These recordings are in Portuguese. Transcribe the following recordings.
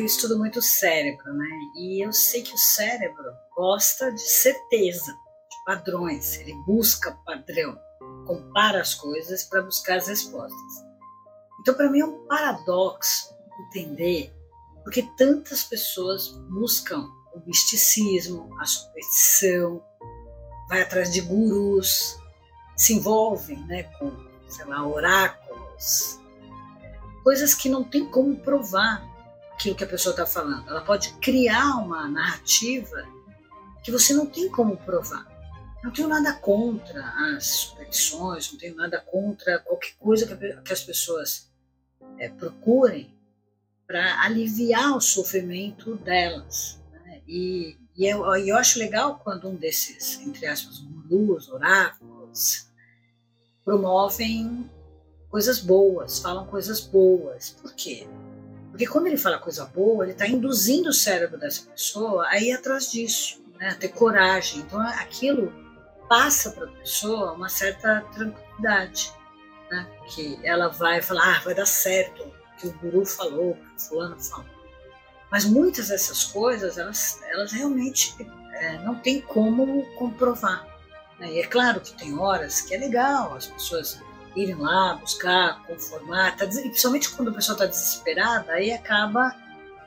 eu estudo muito o cérebro, né? E eu sei que o cérebro gosta de certeza, de padrões. Ele busca padrão, compara as coisas para buscar as respostas. Então, para mim é um paradoxo entender porque tantas pessoas buscam o misticismo, a superstição, vai atrás de gurus, se envolvem, né, com, sei lá, oráculos, coisas que não tem como provar aquilo que a pessoa está falando. Ela pode criar uma narrativa que você não tem como provar. Não tenho nada contra as superstições, não tenho nada contra qualquer coisa que, as pessoas é, procurem para aliviar o sofrimento delas. Né? E, e eu, eu acho legal quando um desses, entre aspas, gurus, oráculos, promovem coisas boas, falam coisas boas. Por quê? Porque quando ele fala coisa boa, ele está induzindo o cérebro dessa pessoa a ir atrás disso, né? a ter coragem. Então aquilo passa para a pessoa uma certa tranquilidade, né? que ela vai falar, ah, vai dar certo, que o guru falou, que o fulano falou. Mas muitas dessas coisas, elas, elas realmente é, não tem como comprovar. Né? E é claro que tem horas que é legal as pessoas irem lá buscar, conformar, tá, principalmente quando a pessoa está desesperada, aí acaba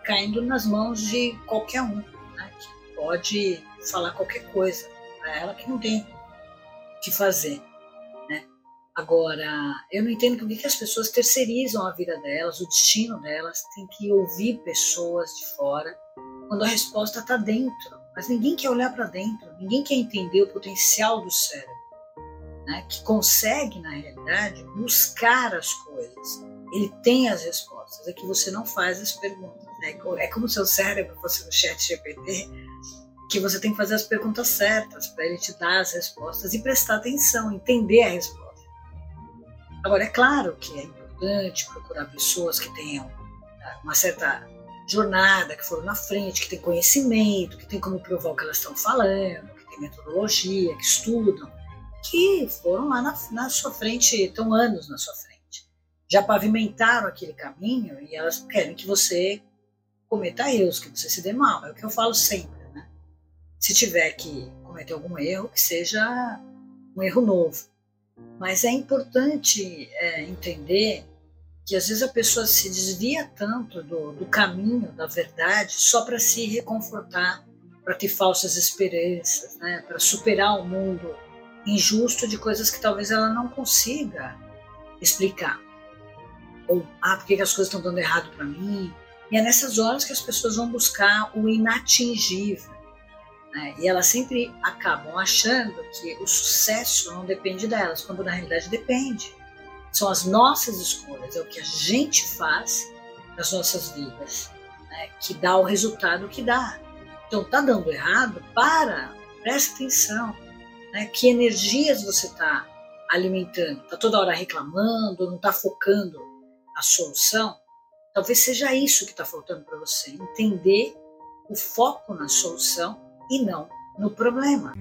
caindo nas mãos de qualquer um, né? que pode falar qualquer coisa para ela que não tem o que fazer. Né? Agora, eu não entendo por que as pessoas terceirizam a vida delas, o destino delas, tem que ouvir pessoas de fora, quando a resposta está dentro. Mas ninguém quer olhar para dentro, ninguém quer entender o potencial do cérebro né, que consegue, na realidade, buscar as coisas. Ele tem as respostas, é que você não faz as perguntas. Né? É como se o cérebro fosse no chat GPT, que você tem que fazer as perguntas certas para ele te dar as respostas e prestar atenção, entender a resposta. Agora, é claro que é importante procurar pessoas que tenham né, uma certa jornada, que foram na frente, que têm conhecimento, que têm como provar o que elas estão falando, que têm metodologia, que estudam que foram lá na, na sua frente, estão anos na sua frente. Já pavimentaram aquele caminho e elas querem que você cometa erros, que você se dê mal. É o que eu falo sempre, né? Se tiver que cometer algum erro, que seja um erro novo. Mas é importante é, entender que às vezes a pessoa se desvia tanto do, do caminho da verdade só para se reconfortar, para ter falsas esperanças, né? para superar o mundo injusto de coisas que talvez ela não consiga explicar. Ou, ah, por que as coisas estão dando errado para mim? E é nessas horas que as pessoas vão buscar o inatingível. Né? E elas sempre acabam achando que o sucesso não depende delas, quando na realidade depende. São as nossas escolhas, é o que a gente faz nas nossas vidas, né? que dá o resultado que dá. Então, tá dando errado? Para, presta atenção né? Que energias você está alimentando? Está toda hora reclamando, não está focando a solução? Talvez seja isso que está faltando para você, entender o foco na solução e não no problema.